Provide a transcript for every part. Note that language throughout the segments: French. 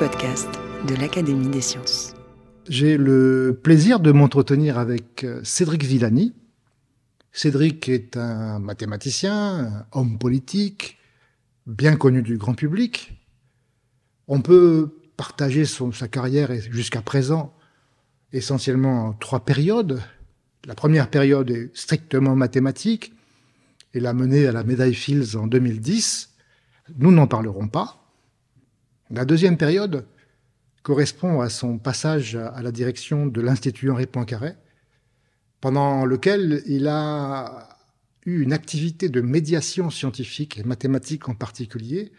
Podcast de l'Académie des sciences. J'ai le plaisir de m'entretenir avec euh, Cédric Villani. Cédric est un mathématicien, un homme politique, bien connu du grand public. On peut partager son, sa carrière jusqu'à présent essentiellement en trois périodes. La première période est strictement mathématique et l'a menée à la médaille Fields en 2010. Nous n'en parlerons pas. La deuxième période correspond à son passage à la direction de l'Institut Henri Poincaré, pendant lequel il a eu une activité de médiation scientifique et mathématique en particulier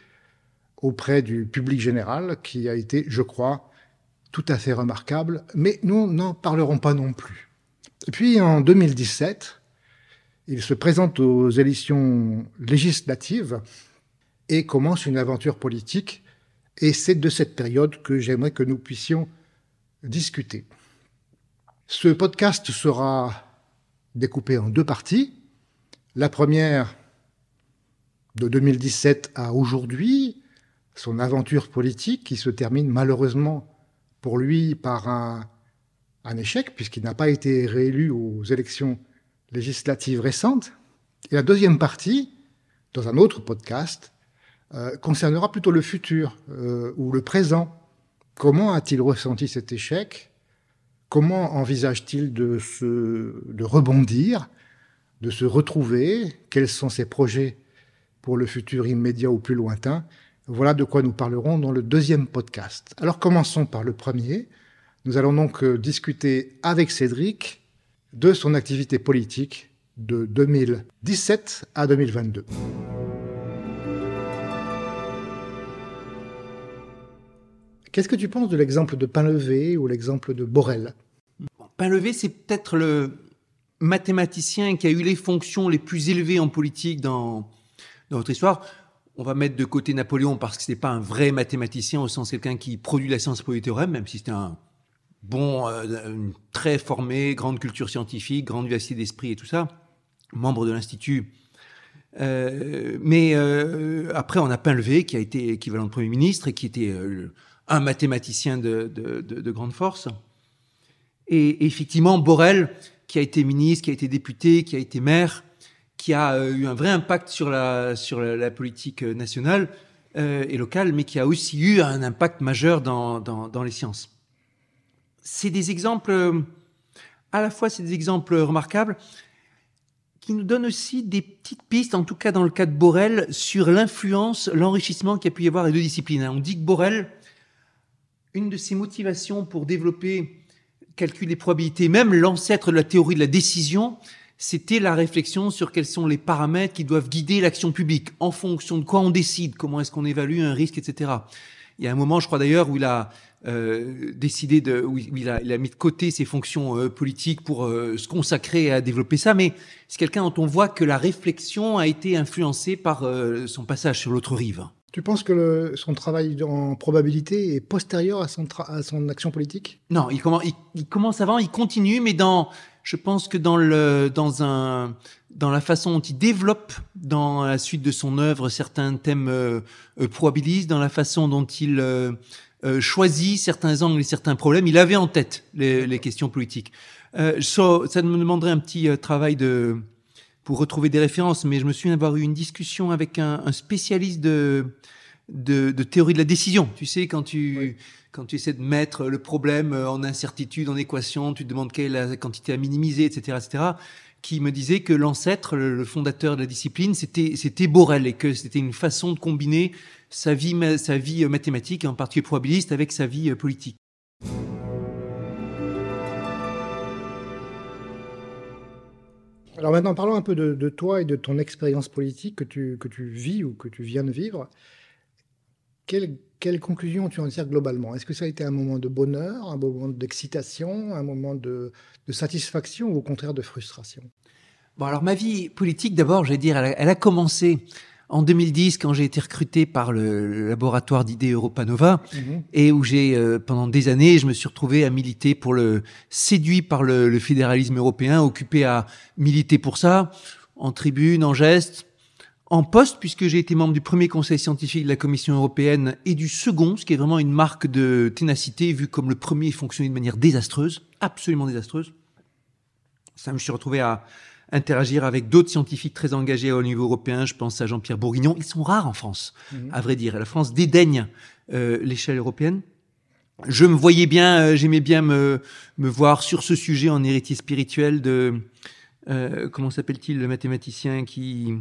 auprès du public général qui a été, je crois, tout à fait remarquable, mais nous n'en parlerons pas non plus. Et puis en 2017, il se présente aux élections législatives et commence une aventure politique, et c'est de cette période que j'aimerais que nous puissions discuter. Ce podcast sera découpé en deux parties. La première, de 2017 à aujourd'hui, son aventure politique qui se termine malheureusement pour lui par un, échec, puisqu'il n'a pas été réélu aux élections législatives récentes. Et la deuxième partie, dans un autre podcast, euh, concernera plutôt le futur euh, ou le présent. Comment a-t-il ressenti cet échec? Comment envisage-t-il de, se, de rebondir, de se retrouver? Quels sont ses projets pour le futur immédiat ou plus lointain? Voilà de quoi nous parlerons dans le deuxième podcast. Alors commençons par le premier. Nous allons donc euh, discuter avec Cédric de son activité politique de 2017 à 2022. Qu'est-ce que tu penses de l'exemple de Painlevé ou l'exemple de Borel? Painlevé, c'est peut-être le mathématicien qui a eu les fonctions les plus élevées en politique dans, dans notre histoire. On va mettre de côté Napoléon parce que ce n'est pas un vrai mathématicien au sens quelqu'un qui produit la science pour les théorèmes, même si c'était un bon, euh, très formé, grande culture scientifique, grande vivacité d'esprit et tout ça, membre de l'Institut. Euh, mais euh, après, on a Painlevé qui a été équivalent de Premier ministre et qui était un mathématicien de, de, de, de, grande force. Et, effectivement, Borel, qui a été ministre, qui a été député, qui a été maire, qui a euh, eu un vrai impact sur la, politique nationale euh, et locale, mais qui a aussi eu un impact majeur dans, les sciences. C'est des exemples, à la fois c'est des exemples remarquables, qui nous donnent aussi des petites pistes, en tout cas dans le cas de Borel, sur l'influence, l'enrichissement qu'il y a pu y avoir les deux disciplines. On dit que Borel, une de ses motivations pour développer calcul des probabilités, même l'ancêtre de la théorie de la décision, c'était la réflexion sur quels sont les paramètres qui doivent guider l'action publique, en fonction de quoi on décide, comment est-ce qu'on évalue un risque, etc. Il y a un moment, je crois d'ailleurs, où il a euh, décidé de, où il a, il a mis de côté ses fonctions euh, politiques pour euh, se consacrer à développer ça, mais c'est quelqu'un dont on voit que la réflexion a été influencée par euh, son passage sur l'autre rive. Tu penses que le, son travail en probabilité est postérieur à son, à son action politique? Non, il commence, il, commence avant, il continue, mais dans, je pense que dans le, dans un, dans la façon dont il développe dans la suite de son œuvre certains thèmes euh, probabilistes, dans la façon dont il euh, euh, choisit certains angles et certains problèmes, il avait en tête les, les questions politiques. Euh, so, ça me demanderait un petit euh, travail de pour retrouver des références, mais je me souviens d'avoir eu une discussion avec un, un spécialiste de, de, de, théorie de la décision. Tu sais, quand tu, oui. quand tu essaies de mettre le problème en incertitude, en équation, tu te demandes quelle est la quantité à minimiser, etc., etc., qui me disait que l'ancêtre, le fondateur de la discipline, c'était, c'était Borel et que c'était une façon de combiner sa vie, sa vie mathématique, en particulier probabiliste, avec sa vie politique. Alors maintenant, parlons un peu de, toi et de ton expérience politique que tu, que tu vis ou que tu viens de vivre. quelle, quelle conclusion tu en tires globalement? Est-ce que ça a été un moment de bonheur, un moment d'excitation, un moment de, satisfaction ou au contraire de frustration? Bon, alors ma vie politique, d'abord, je vais dire, elle a commencé en 2010 quand j'ai été recruté par le, laboratoire d'idées Europanova Mhm. et où j'ai euh, pendant des années je me suis retrouvé à militer pour le séduit par le, le fédéralisme européen occupé à militer pour ça en tribune en geste en poste puisque j'ai été membre du premier conseil scientifique de la Commission européenne et du second ce qui est vraiment une marque de ténacité vu comme le premier fonctionnait de manière désastreuse absolument désastreuse ça me suis retrouvé à interagir avec d'autres scientifiques très engagés au niveau européen. Je pense à Jean-Pierre Bourguignon. Ils sont rares en France, Mhm. à vrai dire. La France dédaigne euh, l'échelle européenne. Je me voyais bien, euh, j'aimais bien me, me voir sur ce sujet en héritier spirituel de euh, comment s'appelle-t-il le mathématicien qui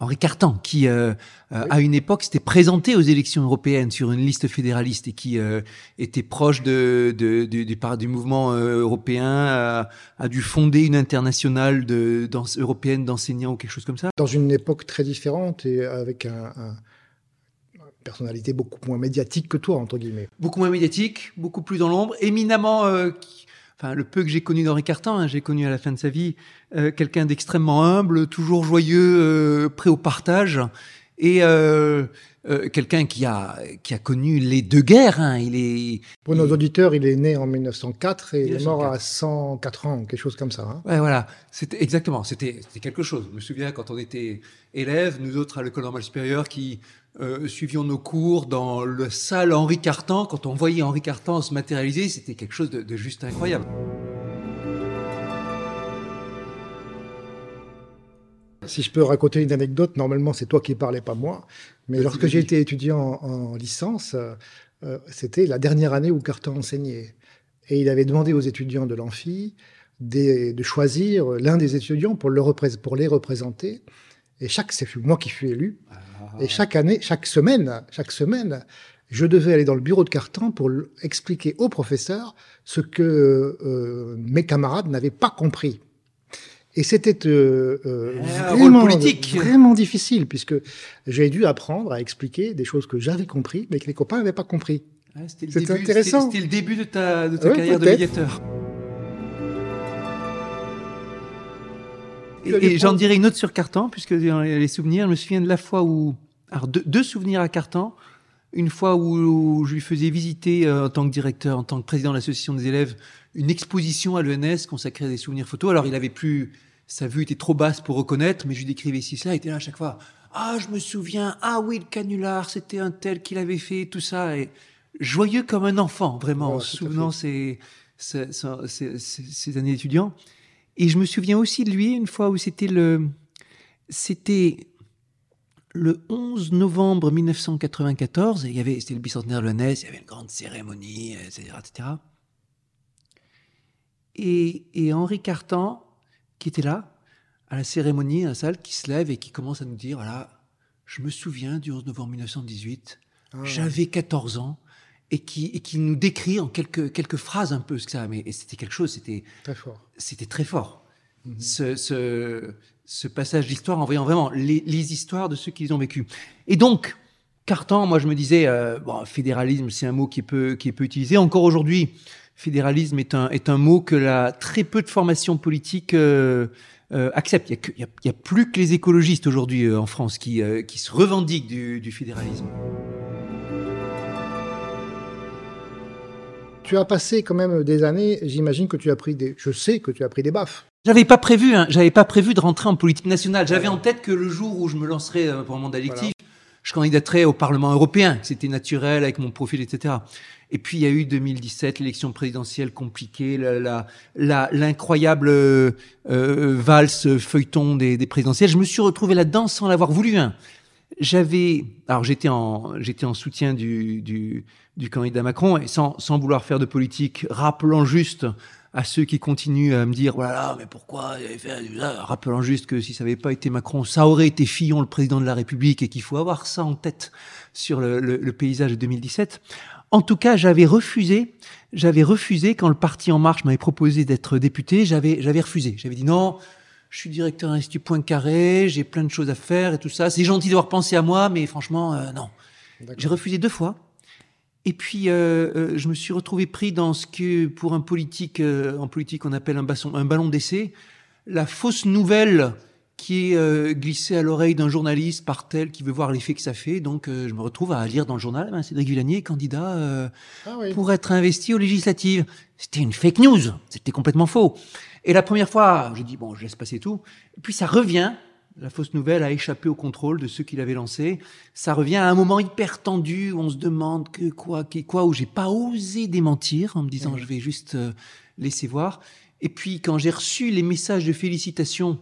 Henri Cartan, qui euh, euh, à une époque s'était présenté aux élections européennes sur une liste fédéraliste et qui euh, était proche de, de, de- du, du mouvement européen, a, a dû fonder une internationale de, dans, européenne d'enseignants ou quelque chose comme ça. Dans une époque très différente et avec un, personnalité beaucoup moins médiatique que toi, entre guillemets. Beaucoup moins médiatique, beaucoup plus dans l'ombre, éminemment, euh, enfin le peu que j'ai connu d'Henri Cartan, hein, j'ai connu à la fin de sa vie euh, quelqu'un d'extrêmement humble, toujours joyeux, euh, prêt au partage, et euh, quelqu'un qui a qui a connu les deux guerres. Hein, il est Pour nos auditeurs, il est né en 1904 et il est mort 1904. à 104 ans, quelque chose comme ça. hein. Ouais, voilà. C'était exactement. C'était c'était quelque chose. Je me souviens quand on était élèves, nous autres à l'école normale supérieure, qui euh, suivions nos cours dans le salle Henri Cartan. Quand on voyait Henri Cartan se matérialiser, c'était quelque chose de, de juste incroyable. Si je peux raconter une anecdote, normalement c'est toi qui parlais, pas moi. Mais lorsque j'ai été étudiant en, en licence, euh, c'était la dernière année où Carton enseignait. Et il avait demandé aux étudiants de l'amphi de choisir l'un des étudiants pour, le pour les représenter. Et chaque, c'est moi qui fus élu. Et chaque année, chaque semaine, chaque semaine, je devais aller dans le bureau de Carton pour expliquer au professeur ce que euh, mes camarades n'avaient pas compris. Et c'était euh, euh, Ah, vraiment, vraiment difficile, puisque j'ai dû apprendre à expliquer des choses que j'avais compris, mais que les copains n'avaient pas compris. Ouais, c'était le C'est début- intéressant. C'était le début de ta, de ta Ouais, carrière de médiateur. Et, j'en dirai une autre sur Cartan, puisque dans les souvenirs, je me souviens de la fois où... Alors, deux, deux souvenirs à Cartan. Une fois où, je lui faisais visiter, euh, en tant que directeur, en tant que président de l'association des élèves, une exposition à l'ENS consacrée à des souvenirs photos. Alors, il avait plus... Sa vue était trop basse pour reconnaître, mais je lui décrivais ici cela. Il était là à chaque fois. Ah, je me souviens. Ah oui, le canular, c'était un tel qui l'avait fait, tout ça. Et joyeux comme un enfant, vraiment, Ouais, en se souvenant ses années d'étudiant. Et je me souviens aussi de lui une fois où c'était le, c'était le 11 novembre 1994. Et il y avait, c'était le bicentenaire de l'ENS, il y avait une grande cérémonie, etc., etc. Et, et Henri Cartan, qui était là, à la cérémonie, à la salle, qui se lève et qui commence à nous dire, voilà, je me souviens du 11 novembre 1918, Ah, j'avais 14 ans, et qui, et qui nous décrit en quelques, quelques phrases un peu ce que ça, mais et c'était quelque chose, c'était, Très fort. c'était très fort. Mhm. Ce, ce, ce passage d'histoire en voyant vraiment les, les histoires de ceux qui les ont vécus. Et donc, Cartan, moi je me disais, euh, bon, fédéralisme, c'est un mot qui est peu, qui est peu utilisé. Encore aujourd'hui, fédéralisme est un, est un mot que la très peu de formations politiques euh, euh, acceptent. Il y, a a- a plus que les écologistes aujourd'hui euh, en France qui, euh, qui se revendiquent du, du fédéralisme. Tu as passé quand même des années, j'imagine que tu as pris des... Je sais que tu as pris des baffes. J'avais pas prévu, hein, j'avais pas prévu de rentrer en politique nationale. J'avais en tête que le jour où je me lancerais euh, pour un mandat électif, je candidaterais au Parlement européen, c'était naturel avec mon profil, etc. Et puis il y a eu 2017, l'élection présidentielle compliquée, la- la- la- l'incroyable euh, euh, valse feuilleton des, des présidentielles. Je me suis retrouvé là-dedans sans l'avoir voulu. hein. J'avais, alors j'étais en, j'étais en soutien du, du, du candidat Macron et sans, sans vouloir faire de politique, rappelant juste à ceux qui continuent à me dire voilà mais pourquoi il fait rappelant juste que si ça n'avait pas été Macron ça aurait été Fillon le président de la République et qu'il faut avoir ça en tête sur le, le- le paysage de 2017 en tout cas j'avais refusé j'avais refusé quand le parti En Marche m'avait proposé d'être député j'avais j'avais refusé. J'avais dit non je suis directeur de l'Institut Poincaré j'ai plein de choses à faire et tout ça c'est gentil d'avoir pensé à moi mais franchement euh, non J'ai refusé deux fois. Et puis, euh, euh, je me suis retrouvé pris dans ce que, pour un politique, euh, en politique, on appelle un, un ballon d'essai, la fausse nouvelle qui est glissée à l'oreille d'un journaliste par tel qui veut voir l'effet que ça fait. Donc, je me retrouve à lire dans le journal, ben, Cédric Villanier candidat ah pour être investi aux législatives. C'était une fake news. C'était complètement faux. Et la première fois, j'ai dit, bon, je laisse passer tout. Et puis, ça revient la fausse nouvelle a échappé au contrôle de ceux qui l'avaient lancé. Ça revient à un moment hyper tendu où on se demande que quoi, que quoi, où j'ai pas osé démentir en me disant je vais juste euh, laisser voir. Et puis quand j'ai reçu les messages de félicitations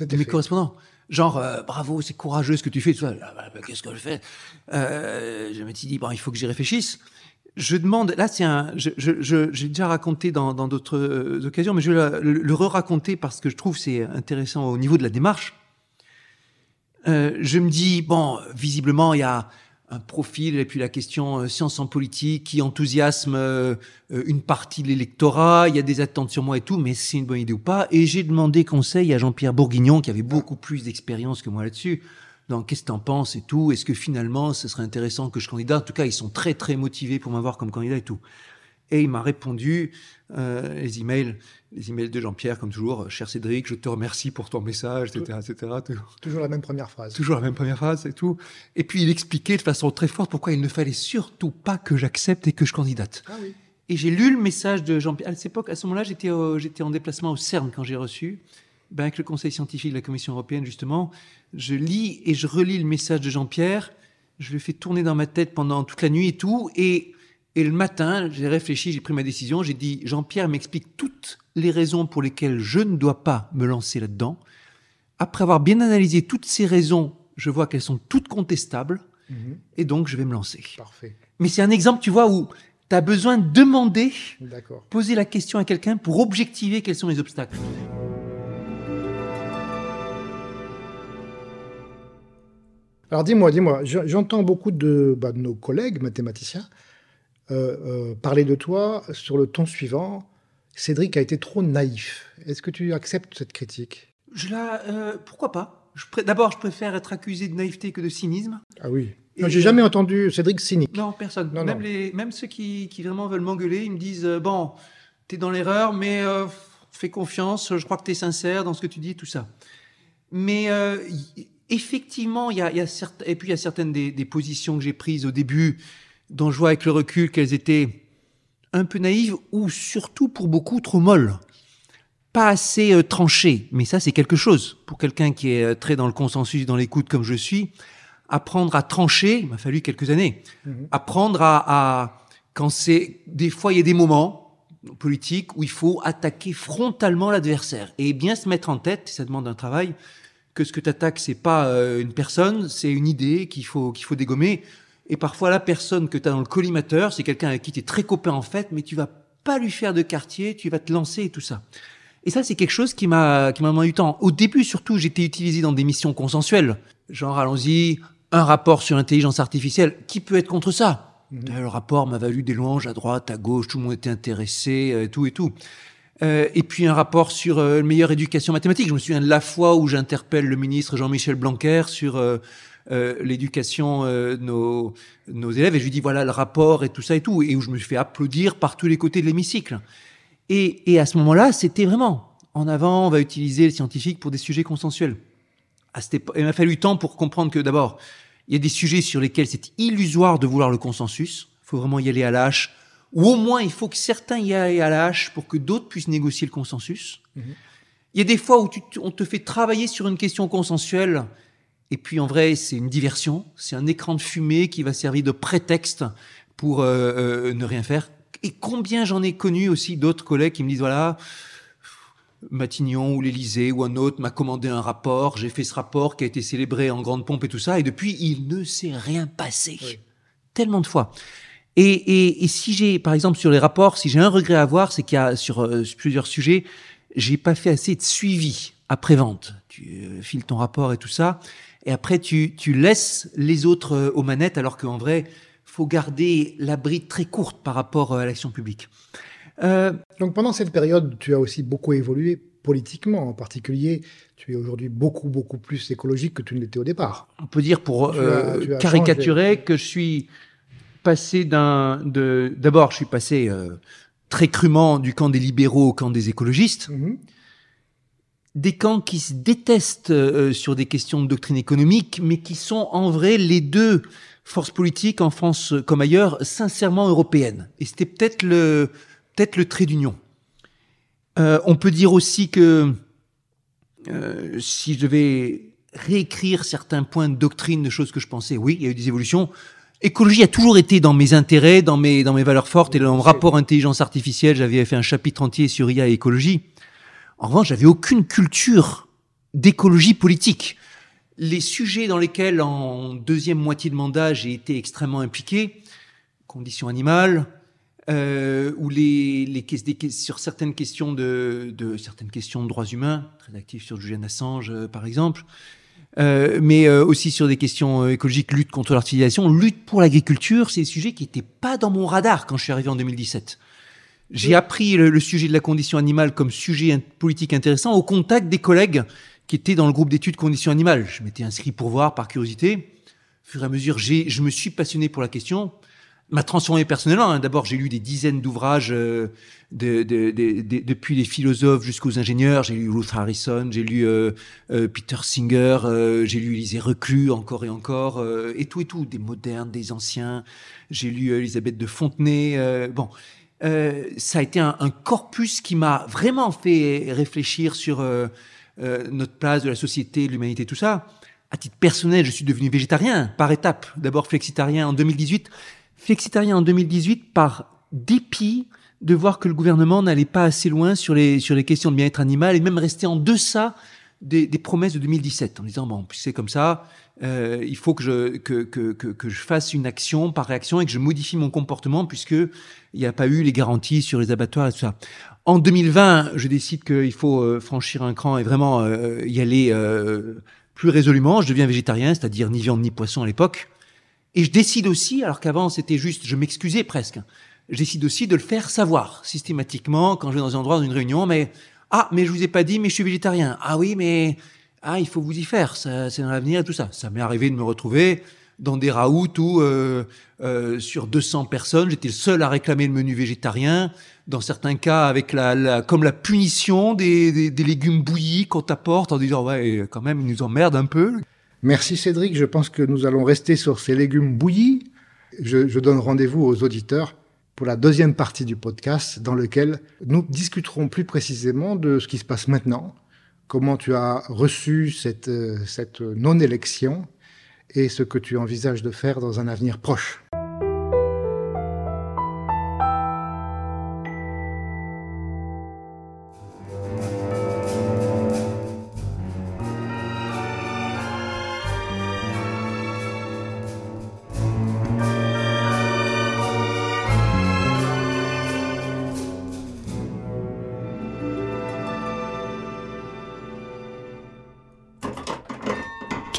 de mes correspondants, genre euh, bravo, c'est courageux ce que tu fais, ah, bah, bah, qu'est-ce que je fais? Euh, Je me suis dit bon, il faut que j'y réfléchisse je demande, là c'est un, j'ai je, déjà raconté dans d'autres euh, occasions, mais je vais le, re-raconter parce que je trouve c'est intéressant au niveau de la démarche. Euh, je me dis, bon, visiblement il y a un profil et puis la question euh, science en politique qui enthousiasme une partie de l'électorat, il y a des attentes sur moi et tout, mais c'est une bonne idée ou pas? Et j'ai demandé conseil à Jean-Pierre Bourguignon qui avait beaucoup plus d'expérience que moi là-dessus donc qu'est-ce que t'en penses et tout? Est-ce que finalement, ce serait intéressant que je candidate? En tout cas, ils sont très très motivés pour m'avoir comme candidat et tout. Et il m'a répondu euh, les emails, les emails de Jean-Pierre comme toujours. Cher Cédric, je te remercie pour ton message, etc., etc. Toujours la même première phrase. Toujours la même première phrase et tout. Et puis il expliquait de façon très forte pourquoi il ne fallait surtout pas que j'accepte et que je candidate. Ah oui. Et j'ai lu le message de Jean-Pierre. À cette époque, à ce moment-là, j'étais j'étais en déplacement au CERN quand j'ai reçu ben, avec le Conseil scientifique de la Commission européenne, justement, je lis et je relis le message de Jean-Pierre. Je le fais tourner dans ma tête pendant toute la nuit et tout. Et, et le matin, j'ai réfléchi, j'ai pris ma décision. J'ai dit, Jean-Pierre m'explique toutes les raisons pour lesquelles je ne dois pas me lancer là-dedans. Après avoir bien analysé toutes ces raisons, je vois qu'elles sont toutes contestables. Mhm. Et donc, je vais me lancer. Parfait. Mais c'est un exemple, tu vois, où tu as besoin de demander, poser la question à quelqu'un pour objectiver quels sont les obstacles. Alors dis-moi, dis-moi, j'entends beaucoup de, bah, nos collègues mathématiciens euh, euh, parler de toi sur le ton suivant. Cédric a été trop naïf. Est-ce que tu acceptes cette critique? Je la, euh, pourquoi pas? D'abord, je préfère être accusé de naïveté que de cynisme. Ah oui. J'ai jamais entendu Cédric cynique. Non, personne. même, Les, même ceux qui, qui, vraiment veulent m'engueuler, ils me disent bon, tu es dans l'erreur, mais fais confiance. Je crois que tu es sincère dans ce que tu dis, tout ça. Mais effectivement, il y a, y a et puis il y a certaines des, des positions que j'ai prises au début, dont je vois avec le recul qu'elles étaient un peu naïves ou surtout pour beaucoup trop molles, pas assez euh, tranchées. Mais ça, c'est quelque chose pour quelqu'un qui est euh, très dans le consensus, dans l'écoute comme je suis. Apprendre à trancher, il m'a fallu quelques années. Mhm. Apprendre à, à quand c'est des fois il y a des moments politiques où il faut attaquer frontalement l'adversaire et bien se mettre en tête. Ça demande un travail que ce que tu attaques, c'est pas euh, une personne, c'est une idée qu'il faut, qu'il faut dégommer. Et parfois, la personne que tu as dans le collimateur, c'est quelqu'un avec qui tu es très copain en fait, mais tu vas pas lui faire de quartier, tu vas te lancer et tout ça. Et ça, c'est quelque chose qui m'a, qui m'a demandé du temps. Au début, surtout, j'étais utilisé dans des missions consensuelles. Genre, allons-y, un rapport sur l'intelligence artificielle. Qui peut être contre ça? Mhm. Le rapport m'a valu des louanges à droite, à gauche, tout le monde était intéressé, euh, tout et tout. Euh, et puis un rapport sur euh, meilleure éducation mathématique. Je me souviens de la fois où j'interpelle le ministre Jean-Michel Blanquer sur euh, euh l'éducation de nos, nos, élèves et je lui dis voilà le rapport et tout ça et tout et où je me fais applaudir par tous les côtés de l'hémicycle. Et, et, à ce moment-là, c'était vraiment en avant, on va utiliser le scientifique pour des sujets consensuels. À cette il m'a fallu temps pour comprendre que d'abord, il y a des sujets sur lesquels c'est illusoire de vouloir le consensus. Il faut vraiment y aller à l'âche ou au moins il faut que certains y aillent à la hache pour que d'autres puissent négocier le consensus. Mhm. Il y a des fois où tu, on te fait travailler sur une question consensuelle, et puis en vrai c'est une diversion, c'est un écran de fumée qui va servir de prétexte pour euh, euh, ne rien faire. Et combien j'en ai connu aussi d'autres collègues qui me disent voilà, Matignon ou l'Élysée ou un autre m'a commandé un rapport, j'ai fait ce rapport qui a été célébré en grande pompe et tout ça, et depuis il ne s'est rien passé. Tellement de fois. Et, et, et si j'ai, par exemple, sur les rapports, si j'ai un regret à avoir, c'est qu'il y a sur, euh, plusieurs sujets, j'ai pas fait assez de suivi après vente. Tu euh, files ton rapport et tout ça, et après tu, tu laisses les autres euh, aux manettes, alors qu'en vrai, faut garder la bride très courte par rapport à l'action publique. Donc pendant cette période, tu as aussi beaucoup évolué politiquement. En particulier, tu es aujourd'hui beaucoup, beaucoup plus écologique que tu ne l'étais au départ. On peut dire, pour caricaturer, que je suis passé d'un... D'abord, je suis passé euh, très crûment du camp des libéraux au camp des écologistes. Mhm. Des camps qui se détestent euh, sur des questions de doctrine économique, mais qui sont en vrai les deux forces politiques en France comme ailleurs, sincèrement européennes. Et c'était peut-être le, peut-être le trait d'union. Euh, on peut dire aussi que euh, si je devais réécrire certains points de doctrine, de choses que je pensais, oui, il y a eu des évolutions. Écologie a toujours été dans mes intérêts, dans mes, dans mes valeurs fortes et dans mon rapport intelligence artificielle, j'avais fait un chapitre entier sur IA et écologie. En revanche, j'avais aucune culture d'écologie politique. Les sujets dans lesquels, en deuxième moitié de mandat, j'ai été extrêmement impliqué, conditions animales, euh, ou les, les, sur certaines questions de, de, certaines questions de droits humains, très actif sur Julian Assange euh, par exemple, euh, mais euh, aussi sur des questions écologiques, lutte contre l'artificialisation, lutte pour l'agriculture, c'est des sujets qui n'étaient pas dans mon radar quand je suis arrivé en 2017. J'ai appris le, le, sujet de la condition animale comme sujet politique intéressant au contact des collègues qui étaient dans le groupe d'études conditions animales. Je m'étais inscrit pour voir par curiosité. Au fur et à mesure, je me suis passionné pour la question m'a transformé personnellement. Hein. D'abord, j'ai lu des dizaines d'ouvrages euh, de, de, de, depuis les philosophes jusqu'aux ingénieurs. J'ai lu Ruth Harrison, j'ai lu euh, euh, Peter Singer, j'ai lu Élisée Reclus encore et encore, et tout et tout, des modernes, des anciens. J'ai lu Elisabeth de Fontenay. bon, ça a été un, un corpus qui m'a vraiment fait réfléchir sur notre place de la société, de l'humanité, tout ça. À titre personnel, je suis devenu végétarien par étapes. D'abord flexitarien en 2018 flexitarien en 2018 par dépit de voir que le gouvernement n'allait pas assez loin sur les, sur les questions de bien-être animal et même rester en deçà des, des promesses de 2017 en disant bon c'est comme ça euh, il faut que je que, que, que, que, je fasse une action par réaction et que je modifie mon comportement puisque il n'y a pas eu les garanties sur les abattoirs et tout ça. En 2020, je décide qu'il faut euh, franchir un cran et vraiment euh, y aller euh, plus résolument. Je deviens végétarien, c'est-à-dire ni viande ni poisson à l'époque. Et je décide aussi, alors qu'avant c'était juste, je m'excusais presque, je décide aussi de le faire savoir systématiquement quand je vais dans un endroit, dans une réunion, mais ah, mais je vous ai pas dit, mais je suis végétarien. Ah oui, mais ah, il faut vous y faire, c'est dans l'avenir et tout ça. Ça m'est arrivé de me retrouver dans des raouts où euh, euh, sur 200 personnes, j'étais le seul à réclamer le menu végétarien. Dans certains cas, avec la, la comme la punition des, des, des légumes bouillis qu'on t'apporte en disant ouais, quand même, ils nous emmerdent un peu. Merci Cédric, je pense que nous allons rester sur ces légumes bouillis. Je, donne rendez-vous aux auditeurs pour la deuxième partie du podcast dans lequel nous discuterons plus précisément de ce qui se passe maintenant, comment tu as reçu cette, cette non-élection et ce que tu envisages de faire dans un avenir proche.